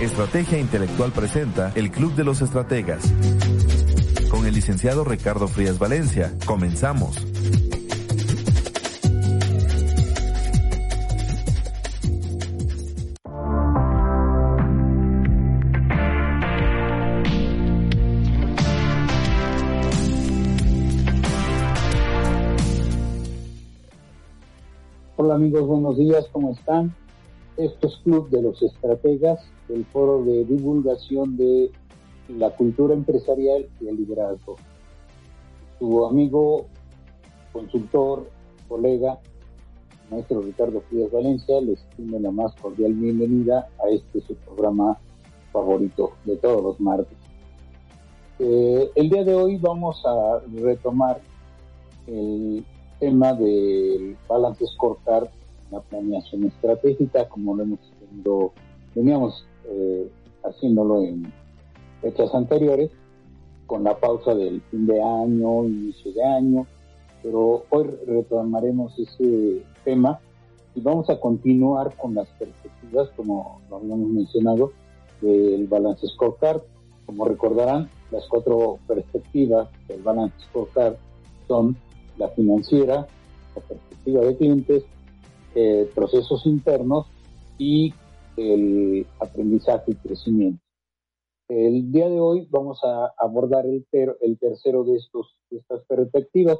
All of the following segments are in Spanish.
Estrategia Intelectual presenta el Club de los Estrategas. Con el licenciado Ricardo Frías Valencia. Comenzamos. Hola amigos, buenos días, ¿cómo están? Esto es Club de los Estrategas, el foro de divulgación de la cultura empresarial y el liderazgo. Su amigo, consultor, colega, maestro Ricardo Frías Valencia, les tiene la más cordial bienvenida a este su programa favorito de todos los martes. Eh, el día de hoy vamos a retomar el tema del balance scorecard, la planeación estratégica, como lo hemos tenido, veníamos eh, haciéndolo en fechas anteriores, con la pausa del fin de año, inicio de año, pero hoy retomaremos ese tema y vamos a continuar con las perspectivas, como lo habíamos mencionado, del balance scorecard. Como recordarán, las cuatro perspectivas del balance scorecard son la financiera, la perspectiva de clientes, eh, procesos internos y el aprendizaje y crecimiento. El día de hoy vamos a abordar el, el tercero de, estos, estas perspectivas.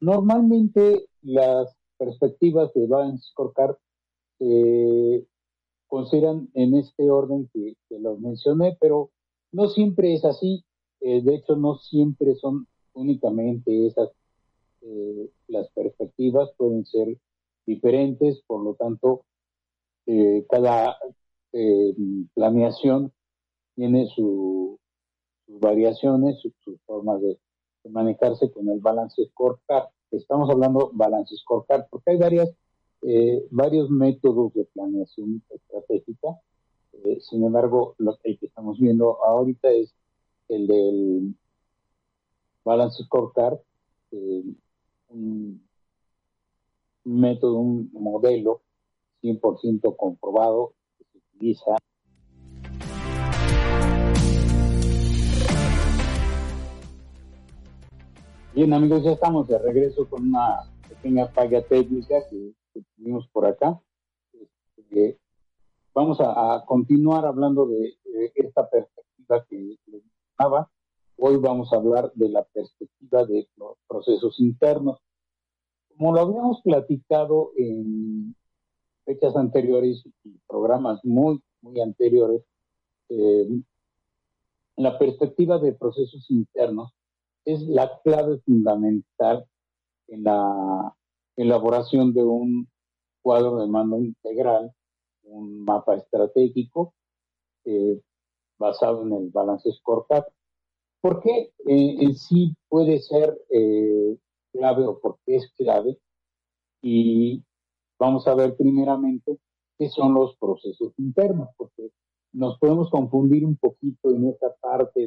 Normalmente las perspectivas de Balance Scorecard se consideran en este orden que, que los mencioné, pero no siempre es así. Eh, de hecho, no siempre son únicamente esas eh, las perspectivas pueden ser diferentes, por lo tanto, eh, cada eh, planeación tiene sus variaciones, sus su formas de, manejarse con el balance scorecard. Estamos hablando balance scorecard porque hay varias, varios métodos de planeación estratégica. sin embargo, lo que estamos viendo ahorita es el del balance scorecard, un método, un modelo 100% comprobado que se utiliza Bien amigos, ya estamos de regreso con una pequeña falla técnica que, tuvimos por acá. Este, vamos a, continuar hablando de, esta perspectiva que les Hoy vamos a hablar de la perspectiva de los procesos internos. Como lo habíamos platicado en fechas anteriores y programas muy, muy anteriores, eh, la perspectiva de procesos internos es la clave fundamental en la elaboración de un cuadro de mando integral, un mapa estratégico eh, basado en el balance scorecard. ¿Por qué eh, en sí puede ser eh, clave o por qué es clave? Y vamos a ver primeramente qué son los procesos internos, porque nos podemos confundir un poquito en esta parte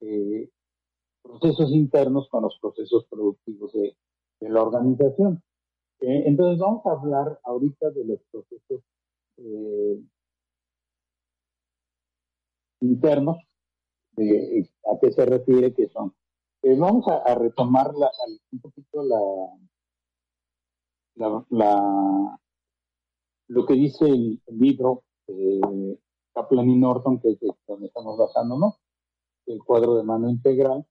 de procesos internos con los procesos productivos de, la organización. Eh, entonces vamos a hablar ahorita de los procesos internos de a qué se refiere que son. Eh, vamos a, retomar un poquito la, la, lo que dice el, libro de Kaplan y Norton, que es donde estamos basándonos, el cuadro de mano integral.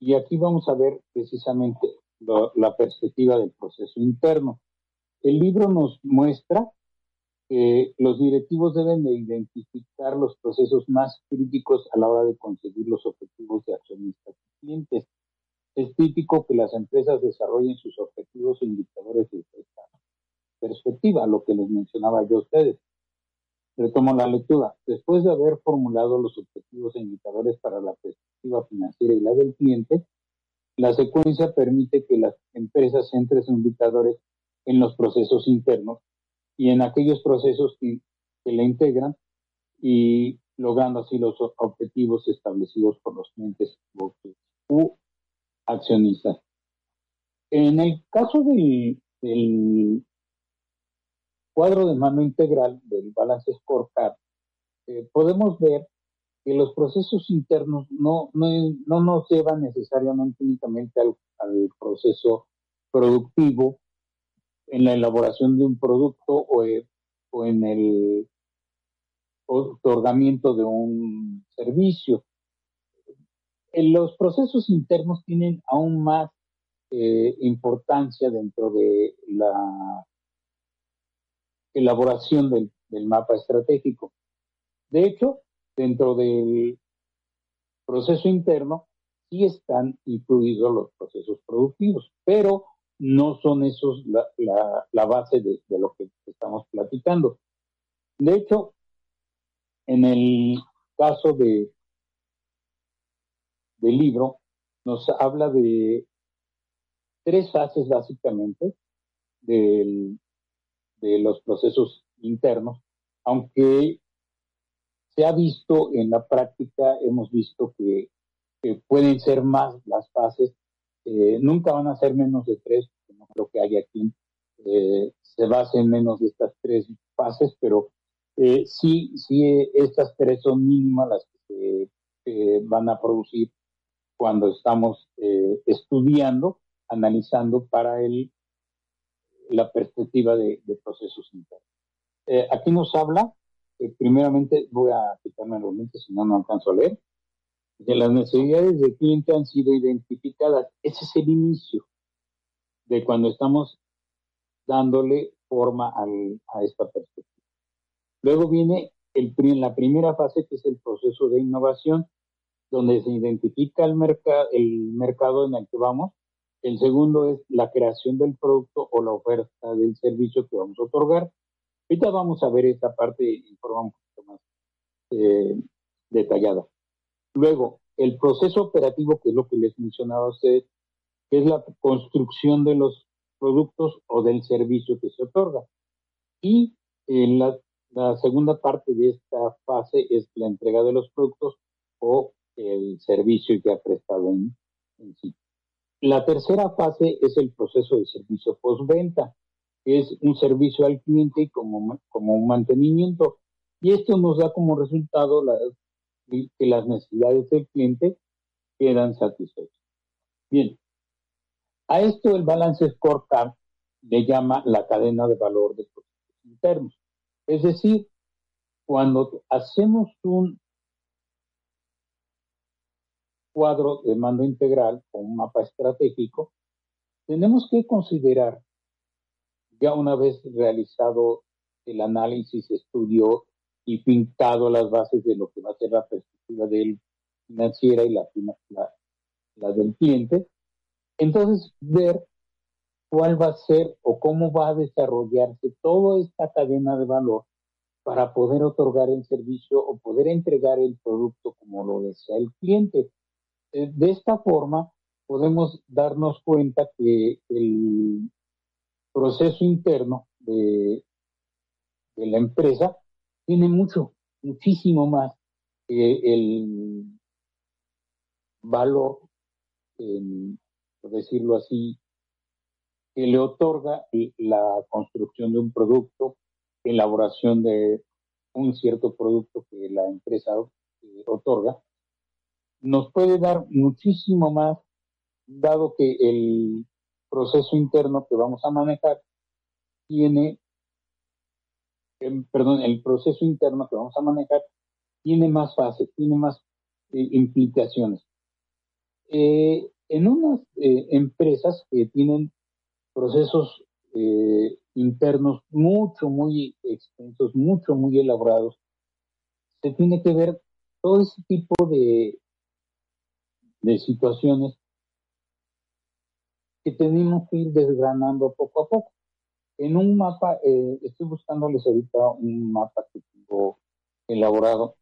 Y aquí vamos a ver precisamente la perspectiva del proceso interno. El libro nos muestra los directivos deben de identificar los procesos más críticos a la hora de conseguir los objetivos de accionistas y clientes. Es típico que las empresas desarrollen sus objetivos e indicadores de esta perspectiva, lo que les mencionaba yo a ustedes. Retomo la lectura. Después de haber formulado los objetivos e indicadores para la perspectiva financiera y la del cliente, la secuencia permite que las empresas centren sus indicadores en los procesos internos y en aquellos procesos que, que le integran y logrando así los objetivos establecidos por los clientes u accionistas. En el caso del, cuadro de mano integral del balance scorecard, eh, podemos ver que los procesos internos no, no, nos llevan necesariamente únicamente al, proceso productivo en la elaboración de un producto o, eh, en el otorgamiento de un servicio. En los procesos internos tienen aún más eh, importancia dentro de la elaboración del, del mapa estratégico. De hecho, dentro del proceso interno sí están incluidos los procesos productivos, pero no son esos la, la, base de, lo que estamos platicando. De hecho, en el caso de del libro, nos habla de tres fases básicamente de los procesos internos, aunque se ha visto en la práctica, hemos visto que, pueden ser más las fases, eh, nunca van a ser menos de tres, no creo que haya quien eh, se base en menos de estas tres fases, pero eh, sí, sí, estas tres son mínimas las que van a producir cuando estamos estudiando, analizando para el, la perspectiva de, procesos internos. aquí nos habla primeramente voy a quitarme los lentes si no, no alcanzo a leer. De las necesidades del cliente han sido identificadas. Ese es el inicio de cuando estamos dándole forma a esta perspectiva. Luego viene el, la primera fase, que es el proceso de innovación, donde se identifica el, el mercado en el que vamos. El segundo es la creación del producto o la oferta del servicio que vamos a otorgar. Ahorita vamos a ver esta parte en forma un poquito más eh, detallada. Luego, el proceso operativo, que es lo que les mencionaba a ustedes, que es la construcción de los productos o del servicio que se otorga. Y en la, segunda parte de esta fase es la entrega de los productos o el servicio que ha prestado en, en sí. La tercera fase es el proceso de servicio postventa, es un servicio al cliente como, como un mantenimiento. Y esto nos da como resultado que las necesidades del cliente quedan satisfechas. Bien, a esto el balance scorecard le llama la cadena de valor de procesos internos. Es decir, cuando hacemos un cuadro de mando integral o un mapa estratégico, tenemos que considerar ya una vez realizado el análisis, estudio y pintado las bases de lo que va a ser la perspectiva del financiera y la, la, del cliente, entonces ver cuál va a ser o cómo va a desarrollarse toda esta cadena de valor para poder otorgar el servicio o poder entregar el producto como lo desea el cliente. Eh, de esta forma, podemos darnos cuenta que el proceso interno de, la empresa tiene mucho, muchísimo más que el valor, por decirlo así, que le otorga la construcción de un producto, elaboración de un cierto producto que la empresa eh, otorga, nos puede dar muchísimo más, dado que el proceso interno que vamos a manejar tiene, em, perdón, el proceso interno que vamos a manejar tiene más fases, tiene más eh, implicaciones. Eh, en unas eh, empresas que tienen procesos internos mucho, muy extensos, mucho, muy elaborados, se tiene que ver todo ese tipo de, de situaciones que tenemos que ir desgranando poco a poco. En un mapa, eh, estoy buscándoles ahorita un mapa que tengo elaborado,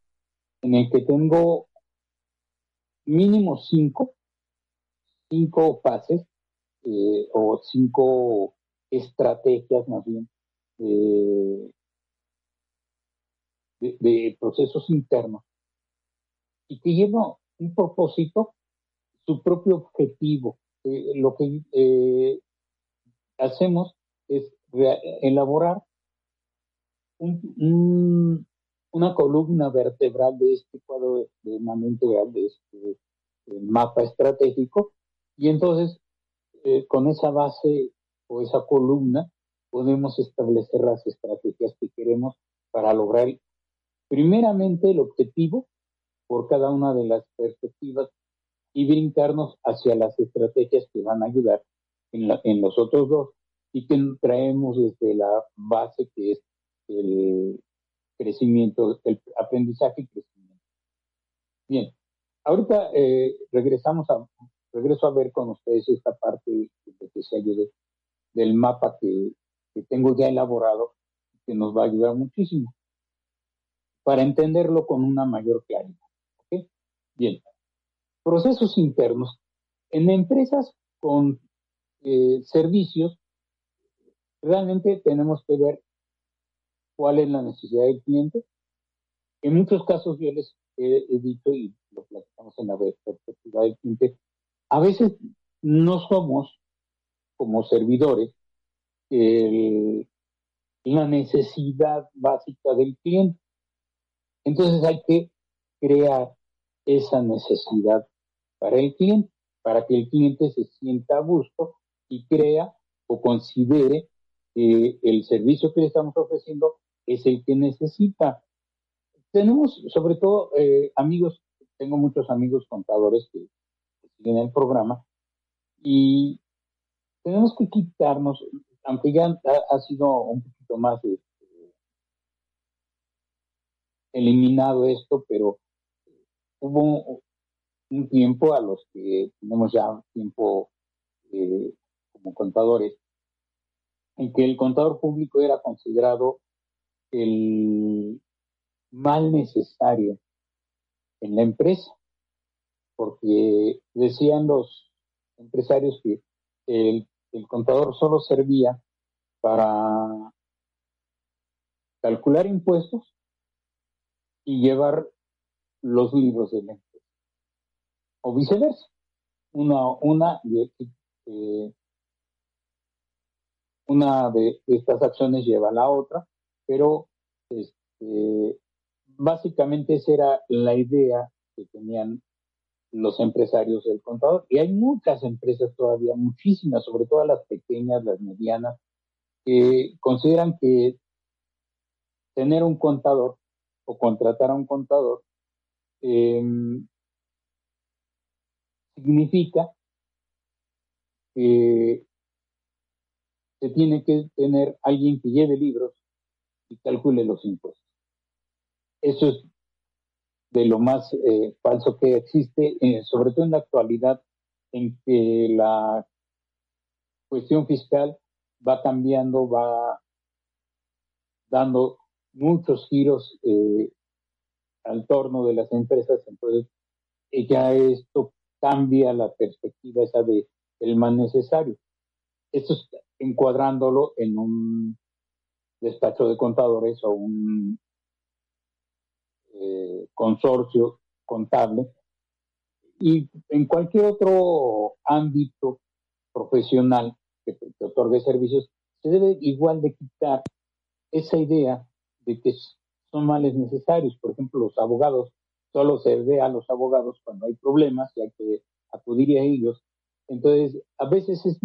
en el que tengo mínimo cinco, cinco fases eh, o cinco estrategias más bien de, procesos internos y que lleva un propósito, su propio objetivo. Eh, lo que eh, hacemos es elaborar una columna vertebral de este cuadro de mano integral, de este mapa estratégico, y entonces eh, con esa base o esa columna podemos establecer las estrategias que queremos para lograr primeramente el objetivo por cada una de las perspectivas y brincarnos hacia las estrategias que van a ayudar en los otros dos y que traemos desde la base que es el crecimiento, el aprendizaje y crecimiento. Bien, ahorita eh, regresamos a, regreso a ver con ustedes esta parte de que se ayude del mapa que, que tengo ya elaborado, que nos va a ayudar muchísimo para entenderlo con una mayor claridad. Bien, procesos internos. En empresas con eh, servicios, realmente tenemos que ver cuál es la necesidad del cliente. En muchos casos yo les he, dicho y lo platicamos en la perspectiva del cliente, a veces no somos como servidores la necesidad básica del cliente. Entonces hay que crear esa necesidad para el cliente, para que el cliente se sienta a gusto y crea o considere que el servicio que le estamos ofreciendo es el que necesita. Tenemos, sobre todo, eh, amigos, tengo muchos amigos contadores que, siguen el programa y tenemos que quitarnos, aunque ya ha, sido un poquito más de eliminado esto, pero hubo un tiempo a los que tenemos ya tiempo eh, como contadores, en que el contador público era considerado el mal necesario en la empresa, porque decían los empresarios que el, contador solo servía para calcular impuestos y llevar los libros de la empresa. O viceversa. Una, una, de, eh, una de estas acciones lleva a la otra, pero este, básicamente esa era la idea que tenían los empresarios del contador. Y hay muchas empresas todavía, muchísimas, sobre todo las pequeñas, las medianas, que consideran que tener un contador o contratar a un contador, em, significa que se tiene que tener alguien que lleve libros y calcule los impuestos. Eso es de lo más eh, falso que existe, eh, sobre todo en la actualidad, en que la cuestión fiscal va cambiando, va dando muchos giros eh, al torno de las empresas, entonces eh, ya esto cambia la perspectiva esa de el más necesario. Esto es encuadrándolo en un despacho de contadores o un eh, consorcio contable y en cualquier otro ámbito profesional que, que otorgue servicios se debe igual de quitar esa idea de que son males necesarios. Por ejemplo, los abogados, solo se ve a los abogados cuando hay problemas y hay que acudir a ellos. Entonces, a veces es,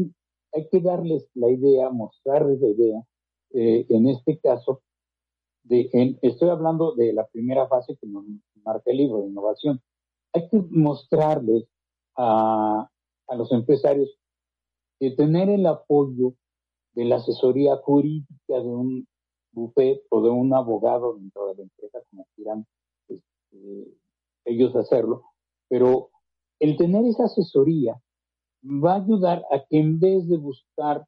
hay que darles la idea, mostrarles la idea, eh, en este caso, de, estoy hablando de la primera fase que nos marca el libro de innovación. Hay que mostrarles a, a los empresarios que tener el apoyo de la asesoría jurídica de un buffet o de un abogado dentro de la empresa, como quieran este, ellos hacerlo, pero el tener esa asesoría va a ayudar a que en vez de buscar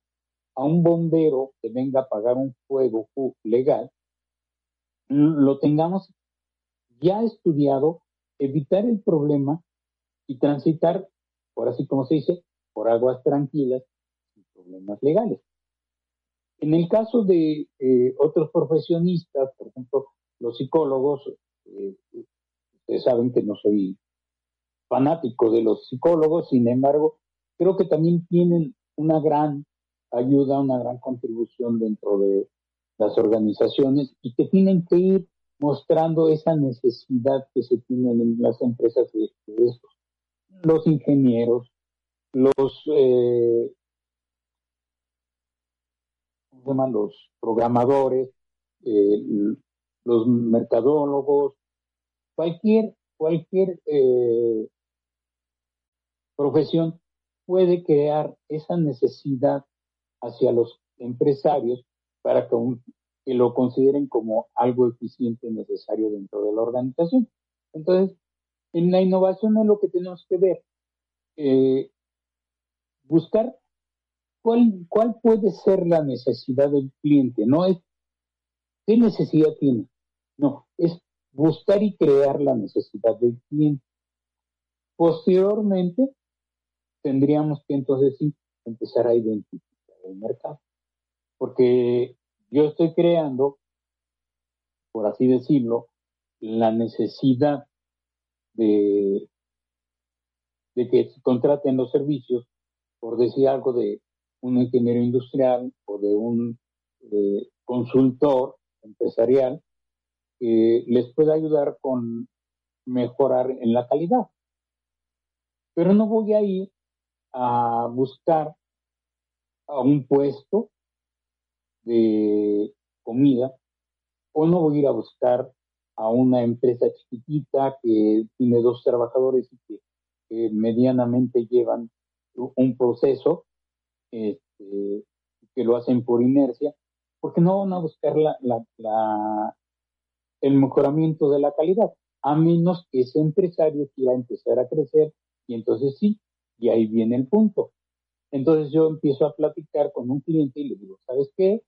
a un bombero que venga a pagar un fuego legal, lo tengamos ya estudiado, evitar el problema y transitar, por así como se dice, por aguas tranquilas, sin problemas legales. En el caso de eh, otros profesionistas, por ejemplo, los psicólogos, eh, ustedes saben que no soy fanático de los psicólogos, sin embargo, creo que también tienen una gran ayuda, una gran contribución dentro de las organizaciones y que tienen que ir mostrando esa necesidad que se tienen en las empresas de, estos. Los ingenieros, los, eh, los programadores, eh, los mercadólogos, cualquier, cualquier eh, profesión puede crear esa necesidad hacia los empresarios para que, lo consideren como algo eficiente y necesario dentro de la organización. Entonces, en la innovación es lo que tenemos que ver. Eh, buscar cuál, cuál puede ser la necesidad del cliente. No es qué necesidad tiene. No, es buscar y crear la necesidad del cliente. Posteriormente, tendríamos que entonces sí empezar a identificar el mercado. Porque yo estoy creando, por así decirlo, la necesidad de, que se contraten los servicios, por decir algo de un ingeniero industrial o de un eh, consultor empresarial que les pueda ayudar con mejorar en la calidad. Pero no voy a ir a buscar a un puesto de comida o no voy a ir a buscar a una empresa chiquitita que tiene dos trabajadores y que, medianamente llevan un proceso este, que lo hacen por inercia, porque no van a buscar la, la, el mejoramiento de la calidad, a menos que ese empresario quiera empezar a crecer y entonces sí, y ahí viene el punto. Entonces yo empiezo a platicar con un cliente y le digo, ¿sabes qué?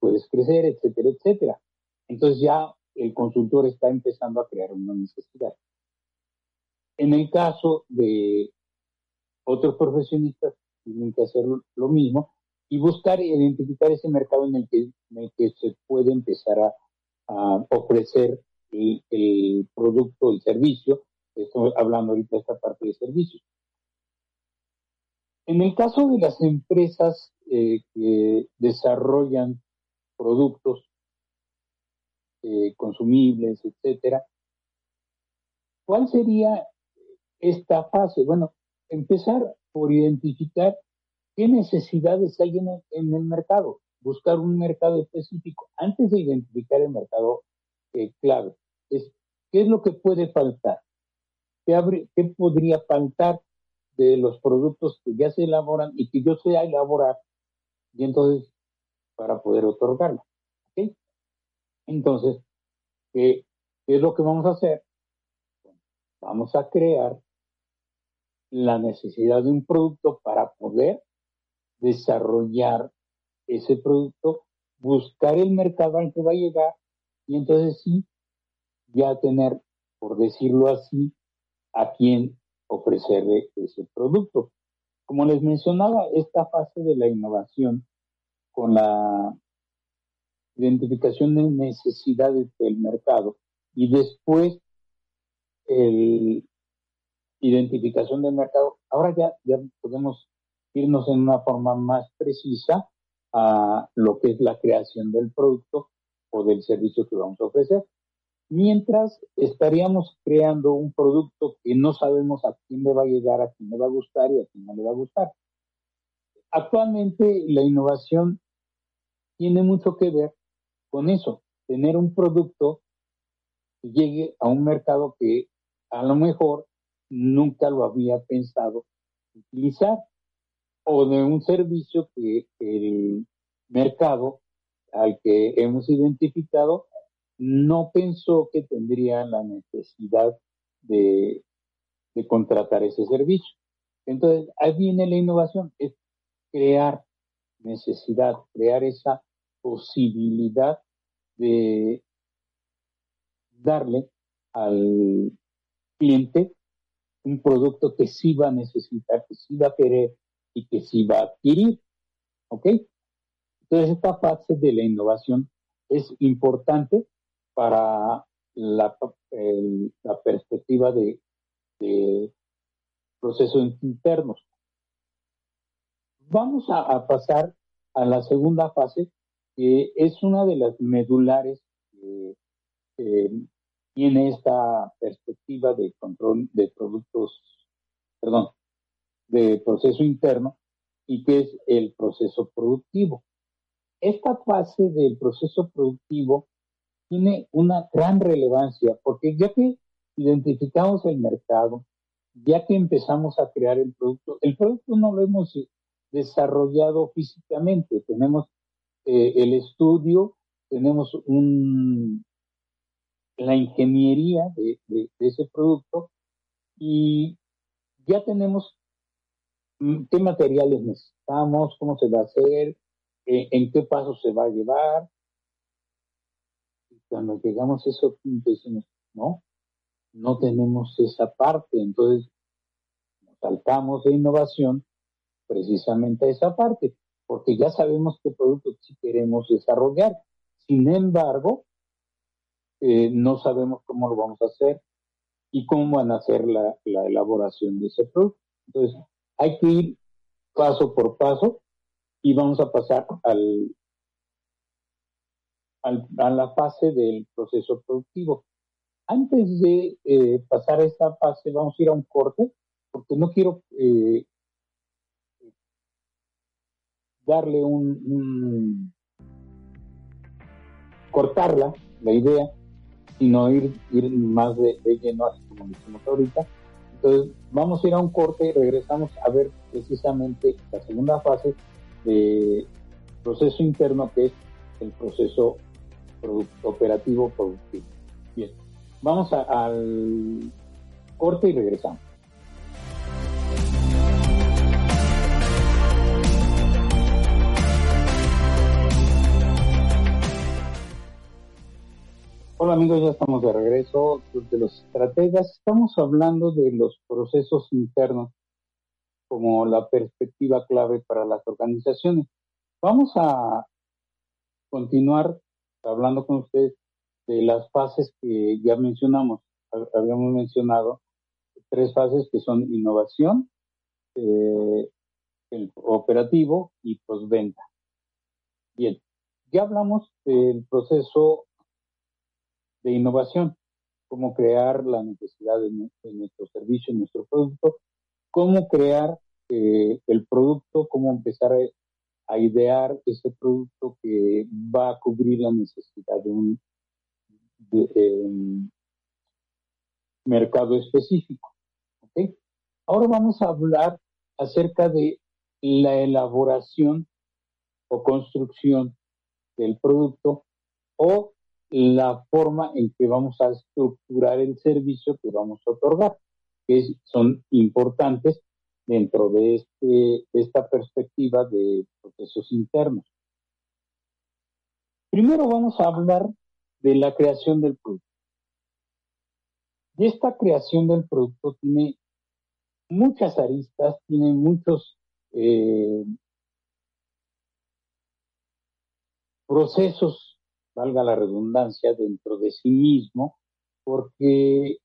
puedes crecer, etcétera, etcétera. Entonces ya el consultor está empezando a crear una necesidad. En el caso de otros profesionistas, tienen que hacer lo mismo y buscar identificar ese mercado en el que, en el que se puede empezar a, ofrecer el, el, producto, el servicio. Estoy hablando ahorita de esta parte de servicios. En el caso de las empresas eh, que desarrollan productos eh, consumibles, etcétera, ¿cuál sería esta fase? Bueno, empezar por identificar qué necesidades hay en el, mercado, buscar un mercado específico antes de identificar el mercado eh, clave. Es, ¿Qué es lo que puede faltar? ¿Qué, ¿Qué podría faltar de los productos que ya se elaboran y que yo sé elaborar, y entonces para poder otorgarlo. Entonces, ¿qué, es lo que vamos a hacer? Vamos a crear la necesidad de un producto para poder desarrollar ese producto, buscar el mercado al que va a llegar y entonces sí, ya tener, por decirlo así, a quien ofrecerle ese producto. Como les mencionaba, esta fase de la innovación con la identificación de necesidades del mercado y después el identificación del mercado, ahora ya, ya podemos irnos en una forma más precisa a lo que es la creación del producto o del servicio que vamos a ofrecer mientras estaríamos creando un producto que no sabemos a quién le va a llegar, a quién le va a gustar y a quién no le va a gustar. Actualmente la innovación tiene mucho que ver con eso, tener un producto que llegue a un mercado que a lo mejor nunca lo había pensado utilizar o de un servicio que el mercado al que hemos identificado no pensó que tendría la necesidad de, contratar ese servicio. Entonces, ahí viene la innovación, es crear necesidad, crear esa posibilidad de darle al cliente un producto que sí va a necesitar, que sí va a querer y que sí va a adquirir. ¿Ok? Entonces, esta fase de la innovación es importante para la, la perspectiva de, de, procesos internos. Vamos a, pasar a la segunda fase, que es una de las medulares que tiene esta perspectiva de control de productos, perdón, de proceso interno y que es el proceso productivo. Esta fase del proceso productivo tiene una gran relevancia porque ya que identificamos el mercado, ya que empezamos a crear el producto, el producto no lo hemos desarrollado físicamente, tenemos eh, el estudio, tenemos un, la ingeniería de, ese producto y ya tenemos mm, qué materiales necesitamos, cómo se va a hacer, eh, en qué paso se va a llevar. Cuando llegamos a eso, decimos, no, no tenemos esa parte, entonces saltamos de innovación precisamente a esa parte, porque ya sabemos qué producto sí queremos desarrollar. Sin embargo, eh, no sabemos cómo lo vamos a hacer y cómo van a hacer la, elaboración de ese producto. Entonces, hay que ir paso por paso y vamos a pasar al, a la fase del proceso productivo. Antes de eh, pasar a esta fase, vamos a ir a un corte, porque no quiero eh, darle un, cortarla, la idea, sino ir, ir más de, lleno, así como decimos ahorita. Entonces, vamos a ir a un corte y regresamos a ver precisamente la segunda fase de proceso interno, que es el proceso operativo productivo. Bien, vamos al corte y regresamos. Hola amigos, ya estamos de regreso de los estrategas. Estamos hablando de los procesos internos como la perspectiva clave para las organizaciones. Vamos a continuar hablando con ustedes de las fases que ya mencionamos. Habíamos mencionado tres fases que son innovación, eh, el operativo y postventa. Bien, ya hablamos del proceso de innovación, cómo crear la necesidad de, nuestro servicio, nuestro producto, cómo crear eh, el producto, cómo empezar a, idear ese producto que va a cubrir la necesidad de un mercado específico. Ahora vamos a hablar acerca de la elaboración o construcción del producto o la forma en que vamos a estructurar el servicio que vamos a otorgar, que son importantes dentro de, este, esta perspectiva de procesos internos. Primero vamos a hablar de la creación del producto. Y esta creación del producto tiene muchas aristas, tiene muchos eh, procesos valga la redundancia, dentro de sí mismo, porque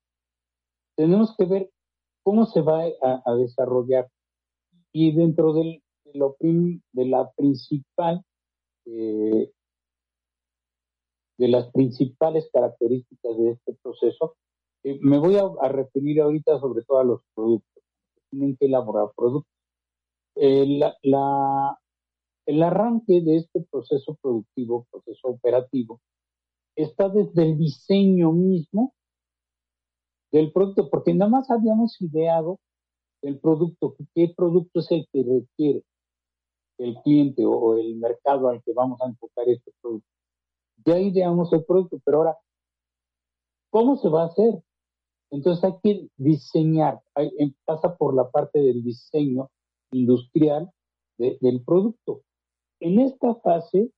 tenemos que ver cómo se va a, desarrollar. Y dentro de, lo de la principal, eh, de las principales características de este proceso, eh, me voy a, referir ahorita sobre todo a los productos. Tienen que elaborar productos. Eh, la, el arranque de este proceso productivo, proceso operativo, está desde el diseño mismo del producto, porque nada más habíamos ideado el producto, qué producto es el que requiere el cliente o, el mercado al que vamos a enfocar este producto. Ya ideamos el producto, pero ahora, ¿cómo se va a hacer? Entonces hay que diseñar, pasa por la parte del diseño industrial del producto. En esta fase,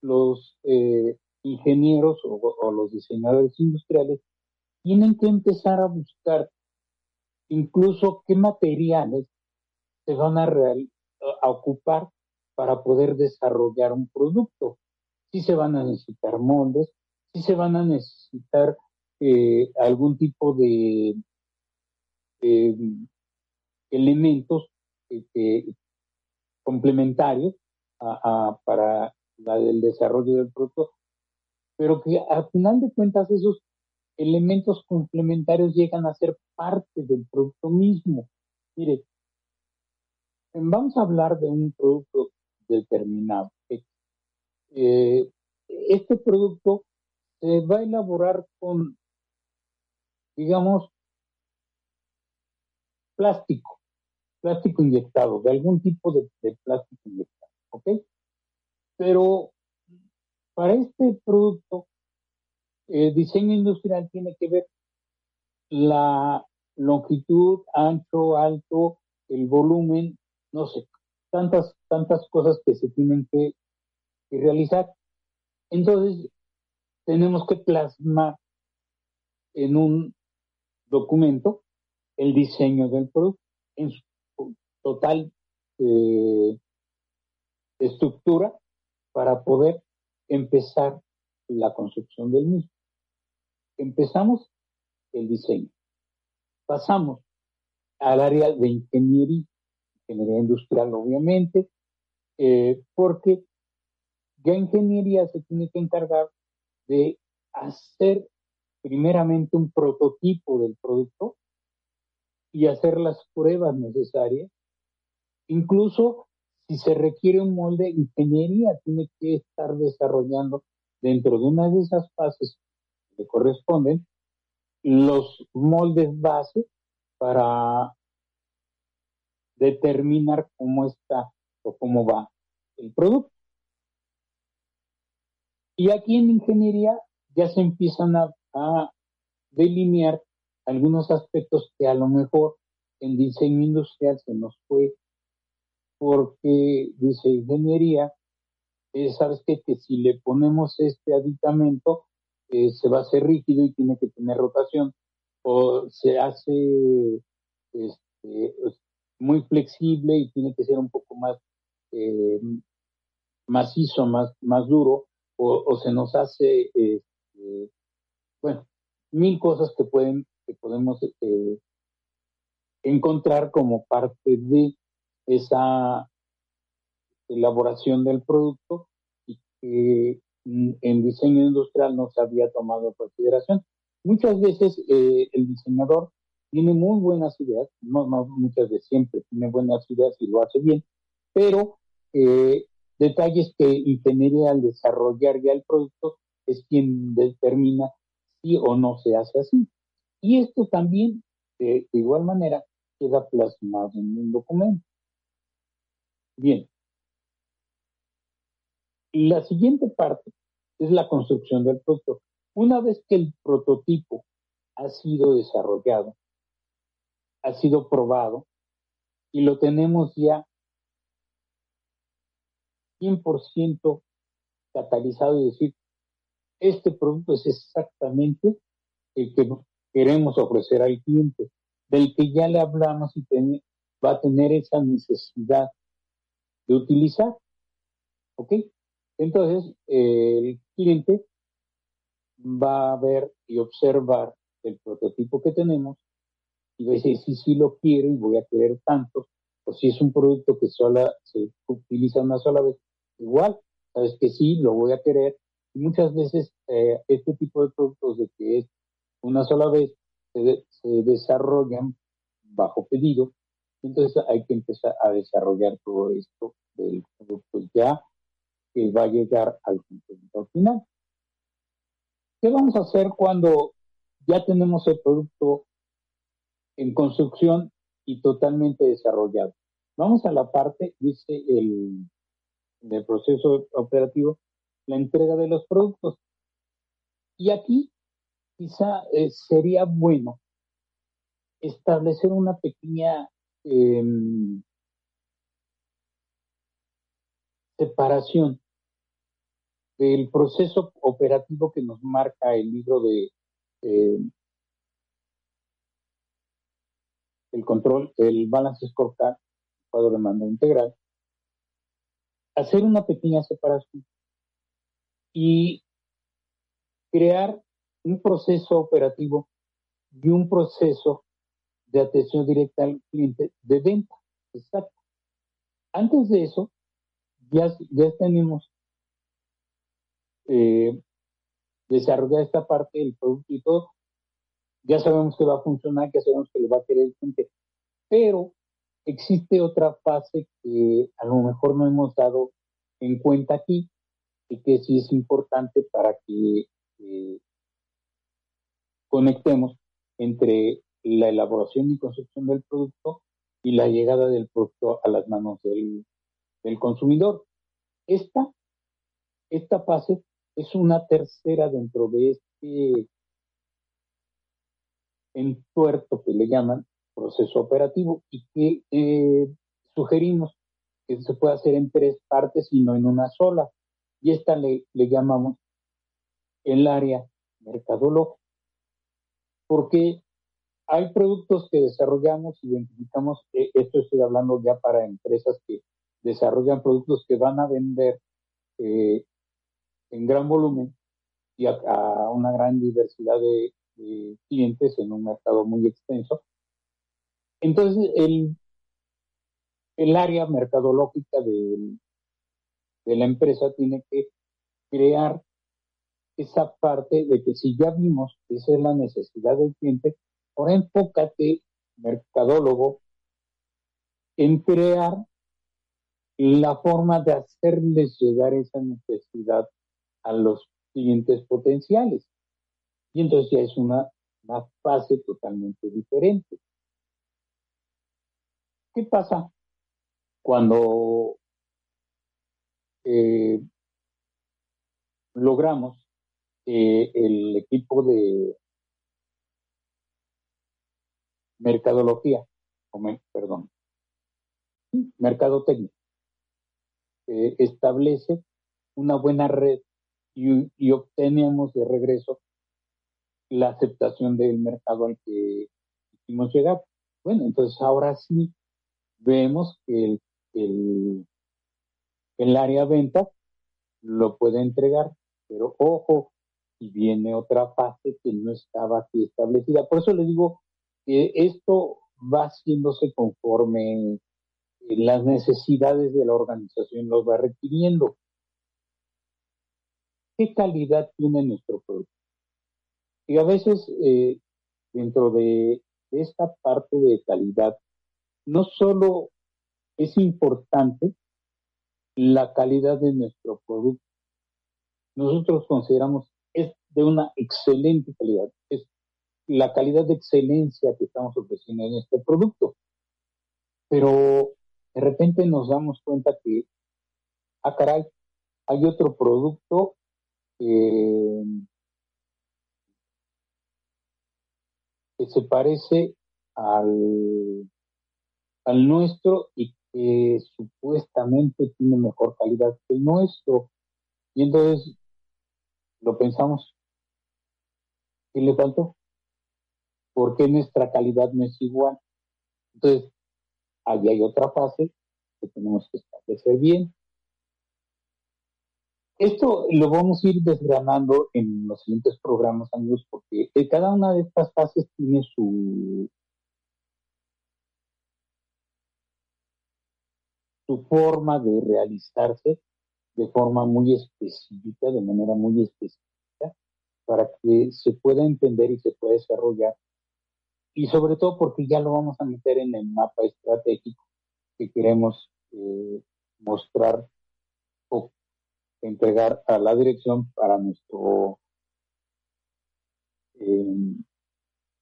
los, eh, ingenieros o, los diseñadores industriales tienen que empezar a buscar incluso qué materiales se van a, ocupar para poder desarrollar un producto. Si se van a necesitar moldes, si se van a necesitar eh, algún tipo de eh, elementos complementarios para el desarrollo del producto, pero que al final de cuentas esos elementos complementarios llegan a ser parte del producto mismo. Mire, vamos a hablar de un producto determinado. este producto se va a elaborar con digamos, plástico, plástico inyectado, de algún tipo de, plástico inyectado, ¿ok? Pero para este producto, el diseño industrial tiene que ver la longitud, ancho, alto, el volumen, no sé, tantas, tantas cosas que se tienen que realizar. Entonces, tenemos que plasmar en un documento el diseño del producto en su total eh, estructura para poder empezar la construcción del mismo. Empezamos el diseño. Pasamos al área de ingeniería, ingeniería industrial obviamente, eh, porque ya ingeniería se tiene que encargar de hacer primeramente un prototipo del producto y hacer las pruebas necesarias. Incluso si se requiere un molde, ingeniería tiene que estar desarrollando dentro de una de esas fases corresponden los moldes base para determinar cómo está o cómo va el producto. Y aquí en ingeniería ya se empiezan a delinear algunos aspectos que a lo mejor en diseño industrial se nos fue porque dice ingeniería, eh, sabes que si le ponemos este aditamento eh, se va a hacer rígido y tiene que tener rotación o se hace este, pues, muy flexible y tiene que ser un poco más eh, macizo, más, más duro o, se nos hace este, bueno, mil cosas que pueden, que podemos eh, encontrar como parte de esa elaboración del producto y que en diseño industrial no se había tomado en consideración. Muchas veces eh, el diseñador tiene muy buenas ideas, no, muchas veces siempre tiene buenas ideas y lo hace bien, pero eh, detalles que ingeniería al desarrollar ya el producto es quien determina sí o no se hace así. Y esto también, de, igual manera, queda plasmado en un documento. Bien. La siguiente parte es la construcción del producto. Una vez que el prototipo ha sido desarrollado, ha sido probado y lo tenemos ya 100% catalizado, y decir, este producto es exactamente el que queremos ofrecer al cliente, del que ya le hablamos y va a tener esa necesidad de utilizar. ¿Ok? Entonces, el cliente va a ver y observar el prototipo que tenemos y va a decir, sí, sí lo quiero y voy a querer tantos, o si es un producto que solo se utiliza una sola vez, igual, sabes que sí, lo voy a querer. Muchas veces eh, este tipo de productos de que es una sola vez se, desarrollan bajo pedido, entonces hay que empezar a desarrollar todo esto del producto ya que va a llegar al consumidor final. ¿Qué vamos a hacer cuando ya tenemos el producto en construcción y totalmente desarrollado? Vamos a la parte, dice el, del proceso operativo, la entrega de los productos. Y aquí quizá eh, sería bueno establecer una pequeña em, separación del proceso operativo que nos marca el libro de eh, el control, el balance scorecard, cuadro de mando integral, hacer una pequeña separación y crear un proceso operativo y un proceso de atención directa al cliente de venta. Exacto. Antes de eso, ya, tenemos eh, desarrollar esta parte del producto y todo. Ya sabemos que va a funcionar, ya sabemos que le va a querer el cliente. Pero existe otra fase que a lo mejor no hemos dado en cuenta aquí y que sí es importante para que eh, conectemos entre la elaboración y construcción del producto y la llegada del producto a las manos del, consumidor. Esta, esta fase es una tercera dentro de este entuerto que le llaman proceso operativo y que eh, sugerimos que se pueda hacer en tres partes y no en una sola. Y esta le, le llamamos el área mercadológica. Porque hay productos que desarrollamos, identificamos, eh, esto estoy hablando ya para empresas que desarrollan productos que van a vender eh, en gran volumen y a, una gran diversidad de, clientes en un mercado muy extenso. Entonces, el, el área mercadológica de, de la empresa tiene que crear esa parte de que si ya vimos que esa es la necesidad del cliente, ahora enfócate, mercadólogo, en crear la forma de hacerles llegar esa necesidad a los clientes potenciales. Y entonces ya es una, fase totalmente diferente. ¿Qué pasa cuando eh, logramos el equipo de mercadología, perdón, mercadotecnia, establece una buena red y, obtenemos de regreso la aceptación del mercado al que hicimos llegar. Bueno, entonces ahora sí vemos que el, el, área venta lo puede entregar, pero ojo, y viene otra fase que no estaba aquí establecida. Por eso le digo que esto va haciéndose conforme las necesidades de la organización los va requiriendo. ¿Qué calidad tiene nuestro producto? Y a veces eh, dentro de, esta parte de calidad, no solo es importante la calidad de nuestro producto, nosotros consideramos es de una excelente calidad, es la calidad de excelencia que estamos ofreciendo en este producto. Pero de repente nos damos cuenta que, ah, caray, hay otro producto que se parece al, al nuestro y que supuestamente tiene mejor calidad que el nuestro. Y entonces lo pensamos. ¿Qué le faltó? ¿Por qué nuestra calidad no es igual? Entonces, ahí hay otra fase que tenemos que establecer bien. Esto lo vamos a ir desgranando en los siguientes programas, amigos, porque cada una de estas fases tiene su forma de realizarse de forma muy específica, de manera muy específica, para que se pueda entender y se pueda desarrollar. Y sobre todo porque ya lo vamos a meter en el mapa estratégico que queremos eh, mostrar o entregar a la dirección para nuestro eh,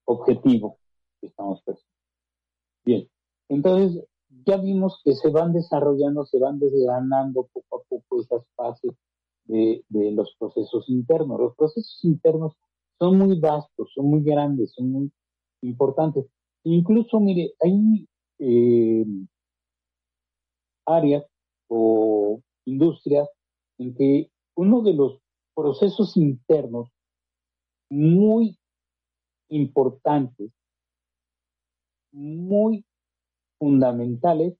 objetivo que estamos persiguiendo. Bien, entonces ya vimos que se van desarrollando, se van desgranando poco a poco esas fases de, los procesos internos. Los procesos internos son muy vastos, son muy grandes, son muy importantes. Incluso, mire, hay eh, áreas o industrias en que uno de los procesos internos muy importantes, muy fundamentales,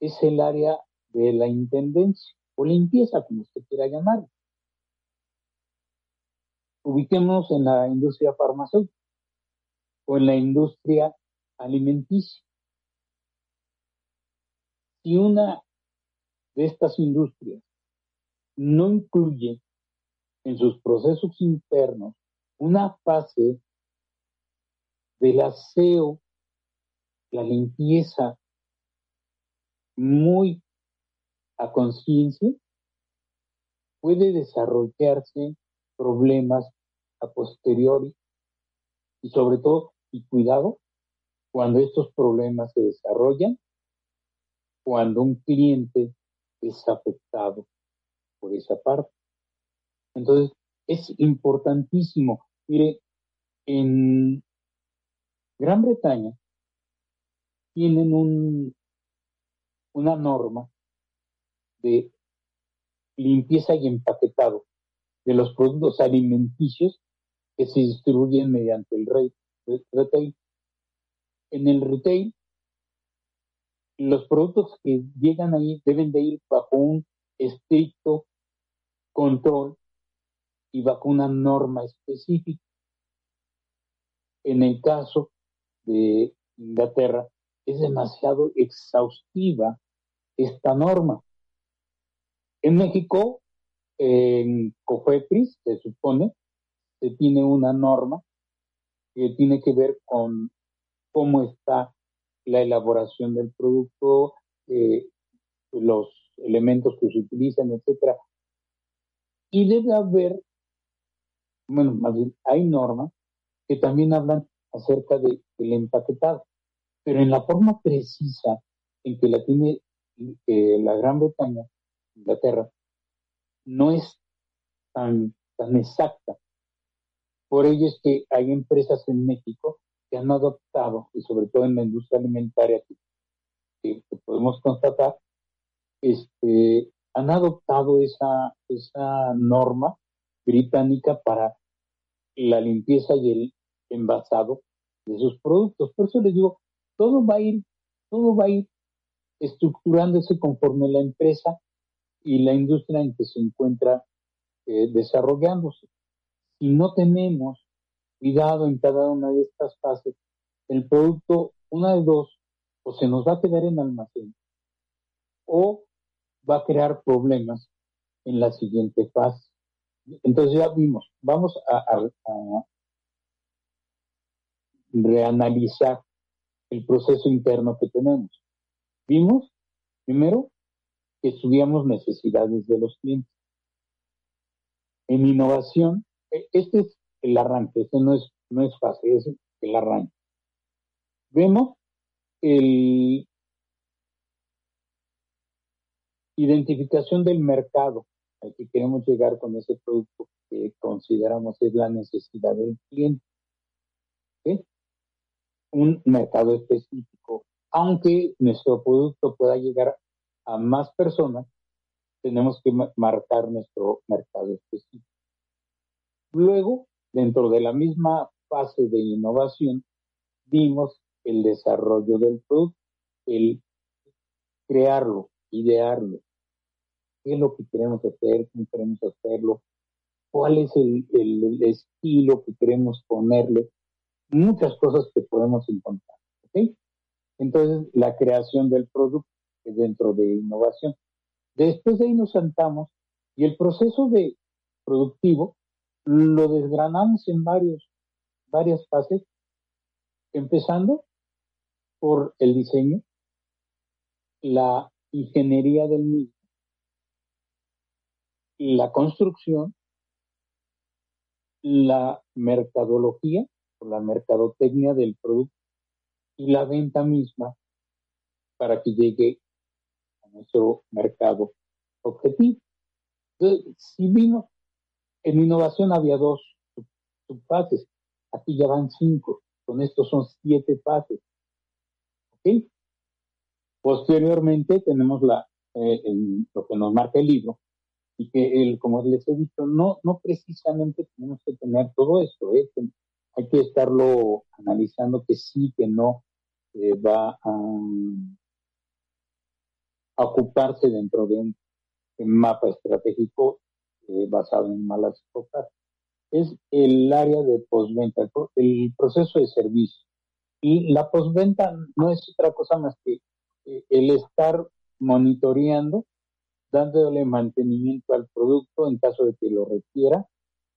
es el área de la intendencia o limpieza, como usted quiera llamar. Ubiquemos en la industria farmacéutica o en la industria alimenticia. Si una de estas industrias no incluye en sus procesos internos una fase del aseo, la limpieza muy a conciencia, puede desarrollarse problemas a posteriori y sobre todo, cuidado, cuando estos problemas se desarrollan, cuando un cliente es afectado por esa parte. Entonces, es importantísimo. Mire, en Gran Bretaña tienen un, una norma de limpieza y empaquetado de los productos alimenticios que se distribuyen mediante el retail. En el retail, los productos que llegan ahí deben de ir bajo un estricto control y bajo una norma específica. En el caso de Inglaterra, es demasiado exhaustiva esta norma. En México, en COFEPRIS, se supone, se tiene una norma que tiene que ver con cómo está la elaboración del producto, eh, los elementos que se utilizan, etcétera. Y debe haber, bueno, más bien, hay normas que también hablan acerca del empaquetado, pero en la forma precisa en que la tiene eh, la Gran Bretaña, Inglaterra, no es tan, tan exacta. Por ello es que hay empresas en México que han adoptado, y sobre todo en la industria alimentaria que, podemos constatar, este, han adoptado esa, norma británica para la limpieza y el envasado de sus productos. Por eso les digo, todo va a ir, todo va a ir estructurándose conforme la empresa y la industria en que se encuentra eh, desarrollándose. Si no tenemos cuidado en cada una de estas fases, el producto, una de dos, o se nos va a quedar en almacén, o va a crear problemas en la siguiente fase. Entonces ya vimos, vamos a, a reanalizar el proceso interno que tenemos. Vimos, primero, que estudiamos necesidades de los clientes. En innovación, este es el arranque, este no es, no es fácil, es el arranque. Vemos el identificación del mercado al que queremos llegar con ese producto que consideramos es la necesidad del cliente. Un mercado específico. Aunque nuestro producto pueda llegar a más personas, tenemos que marcar nuestro mercado específico. Luego, dentro de la misma fase de innovación, vimos el desarrollo del producto, el crearlo, idearlo, qué es lo que queremos hacer, cómo queremos hacerlo, cuál es el, estilo que queremos ponerle, muchas cosas que podemos encontrar. Entonces, la creación del producto dentro de innovación. Después de ahí nos sentamos y el proceso de productivo lo desgranamos en varios, varias fases, empezando por el diseño, la ingeniería del mismo, la construcción, la mercadología o la mercadotecnia del producto y la venta misma para que llegue a nuestro mercado objetivo. Entonces, si vimos, en innovación había dos subfases, aquí ya van cinco, con esto son siete fases. ¿Ok? Posteriormente tenemos la, eh, lo que nos marca el libro, y que, el, como les he dicho, no, no precisamente tenemos que tener todo esto, ¿eh? hay que estarlo analizando que sí, que no eh, va a, ocuparse dentro de un, mapa estratégico eh, basado en malas cosas. Es el área de postventa, el proceso de servicio. Y la postventa no es otra cosa más que eh, el estar monitoreando, dándole mantenimiento al producto en caso de que lo requiera,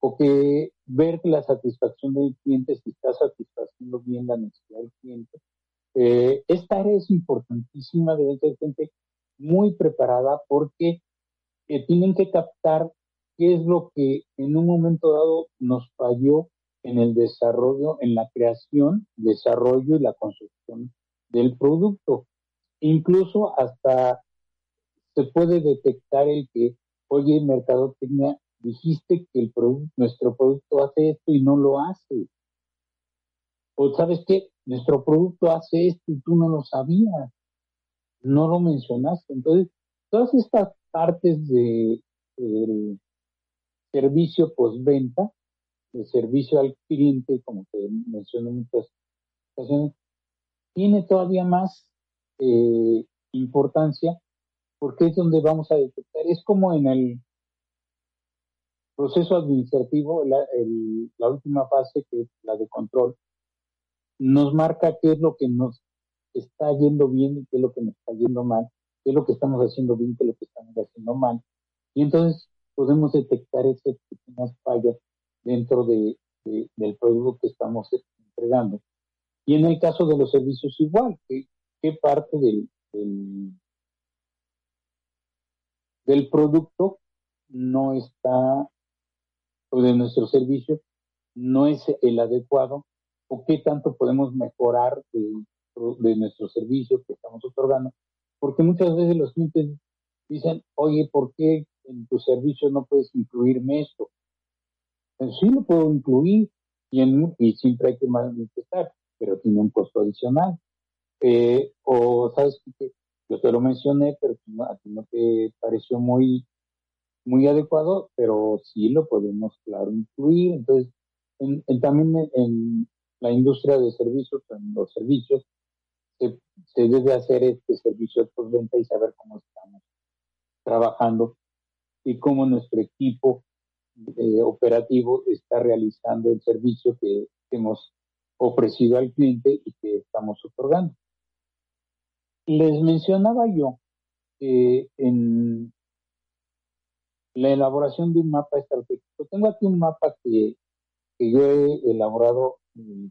o que ver la satisfacción del cliente, si está satisfaciendo bien la necesidad del cliente. Eh, esta área es importantísima, debe ser gente muy preparada porque tienen que captar qué es lo que en un momento dado nos falló en el desarrollo, en la creación, desarrollo y la construcción del producto. Incluso hasta se puede detectar el que, oye, mercadotecnia, dijiste que el nuestro producto hace esto y no lo hace. O sabes qué, nuestro producto hace esto y tú no lo sabías, no lo mencionaste. Entonces, todas estas partes de, del servicio postventa, de servicio al cliente, como te mencioné en muchas ocasiones, tiene todavía más eh, importancia porque es donde vamos a detectar. Es como en el proceso administrativo, la, la última fase, que es la de control, nos marca qué es lo que nos está yendo bien y qué es lo que nos está yendo mal, qué es lo que estamos haciendo bien qué es lo que estamos haciendo mal. Y entonces podemos detectar esas pequeñas fallas dentro de, del producto que estamos entregando. Y en el caso de los servicios igual, qué, qué parte del, del, producto no está o de nuestro servicio no es el adecuado o qué tanto podemos mejorar de, nuestro servicio que estamos otorgando. Porque muchas veces los clientes dicen, oye, ¿por qué en tu servicio no puedes incluirme esto? Pues sí lo puedo incluir y, siempre hay que manifestar, pero tiene un costo adicional. Eh, o sabes que yo te lo mencioné, pero a ti no te pareció muy muy adecuado, pero sí lo podemos, claro, incluir. Entonces, en, también en la industria de servicios, en los servicios, se, debe hacer este servicio de venta y saber cómo estamos trabajando y cómo nuestro equipo eh, operativo está realizando el servicio que hemos ofrecido al cliente y que estamos otorgando. Les mencionaba yo que en la elaboración de un mapa estratégico. Tengo aquí un mapa que, yo he elaborado mm,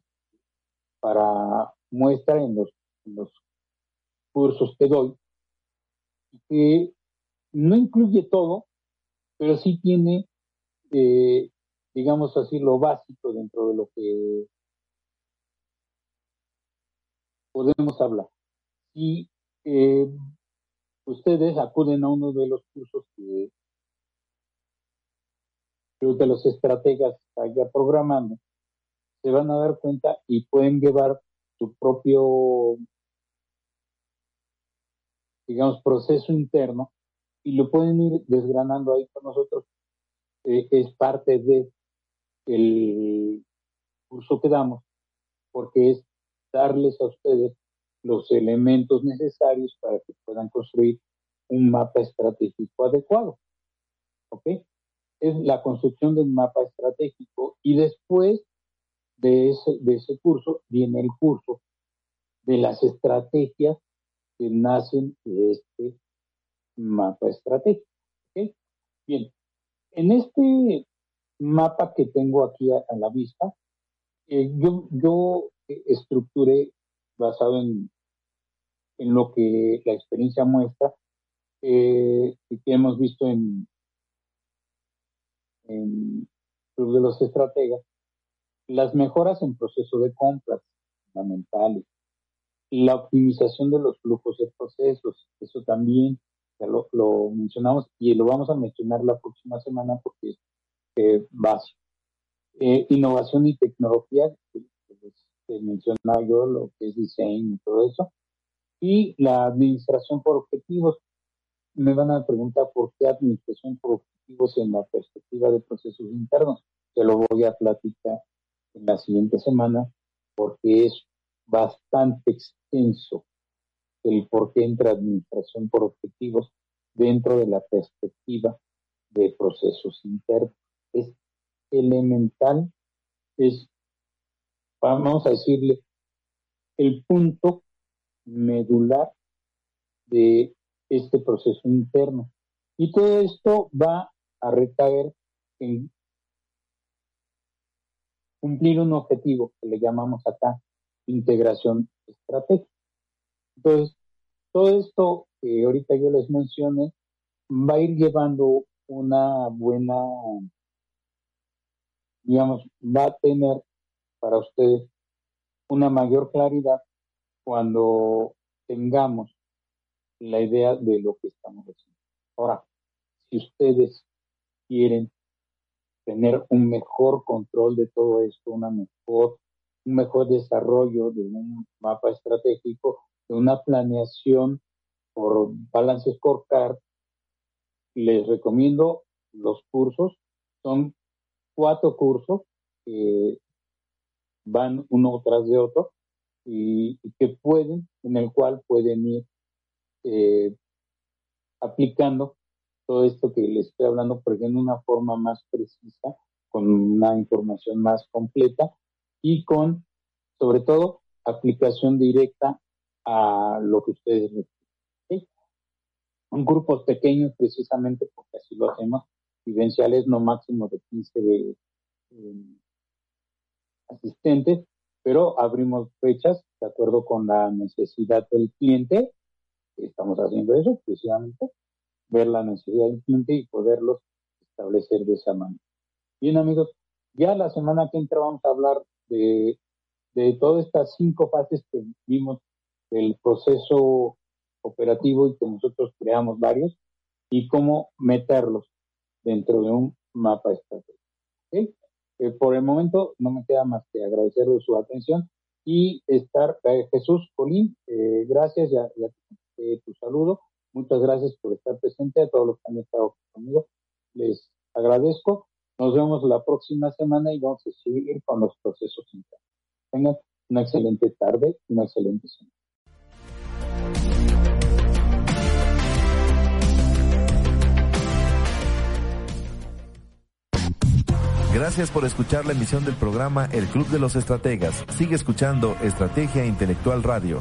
para muestra en los, los cursos que doy, que no incluye todo, pero sí tiene, eh, digamos así, lo básico dentro de lo que podemos hablar. Si eh, ustedes acuden a uno de los cursos que de los estrategas allá programando, se van a dar cuenta y pueden llevar su propio, digamos, proceso interno y lo pueden ir desgranando ahí con nosotros. Eh, es parte de el curso que damos, porque es darles a ustedes los elementos necesarios para que puedan construir un mapa estratégico adecuado. ¿Ok? es la construcción de un mapa estratégico y después de ese, de ese curso viene el curso de las estrategias que nacen de este mapa estratégico. Bien, en este mapa que tengo aquí a, la vista, eh, yo, yo estructuré basado en, en lo que la experiencia muestra eh, que hemos visto en, en Club de los Estrategas, las mejoras en proceso de compras fundamentales, la optimización de los flujos de procesos, eso también ya lo, mencionamos y lo vamos a mencionar la próxima semana porque eh, básico. Eh, innovación y tecnología, que, mencionaba yo, lo que es diseño y todo eso, y la administración por objetivos, me van a preguntar por qué administración por objetivos en la perspectiva de procesos internos. Se lo voy a platicar en la siguiente semana porque es bastante extenso el por qué entra administración por objetivos dentro de la perspectiva de procesos internos. Es elemental, es, vamos a decirle, el punto medular de este proceso interno. Y todo esto va a recaer en cumplir un objetivo que le llamamos acá integración estratégica. Entonces, todo esto que ahorita yo les mencioné va a ir llevando una buena, digamos, va a tener para ustedes una mayor claridad cuando tengamos la idea de lo que estamos haciendo. Ahora, si ustedes quieren tener un mejor control de todo esto, una mejor, un mejor desarrollo de un mapa estratégico, una planeación por Balance Scorecard, les recomiendo los cursos. Son cuatro cursos que van uno tras de otro y, que pueden, en el cual pueden ir eh, aplicando todo esto que les estoy hablando, pero en una forma más precisa, con una información más completa y con, sobre todo, aplicación directa a lo que ustedes requieren. En grupos pequeños, precisamente porque así lo hacemos, vivenciales no máximo de 15 de, eh, asistentes, pero abrimos fechas de acuerdo con la necesidad del cliente estamos haciendo eso precisamente, ver la necesidad del cliente y poderlos establecer de esa manera. Bien amigos, ya la semana que entra vamos a hablar de, de todas estas cinco fases que vimos del proceso operativo y que nosotros creamos varios y cómo meterlos dentro de un mapa estratégico. Eh, por el momento no me queda más que agradecerles su atención y estar, eh, Jesús Colín, eh, gracias, ya, ya tu saludo. Muchas gracias por estar presente a todos los que han estado conmigo. Les agradezco. Nos vemos la próxima semana y vamos a seguir con los procesos internos. Tengan una excelente tarde una excelente semana. Gracias por escuchar la emisión del programa El Club de los Estrategas. Sigue escuchando Estrategia Intelectual Radio.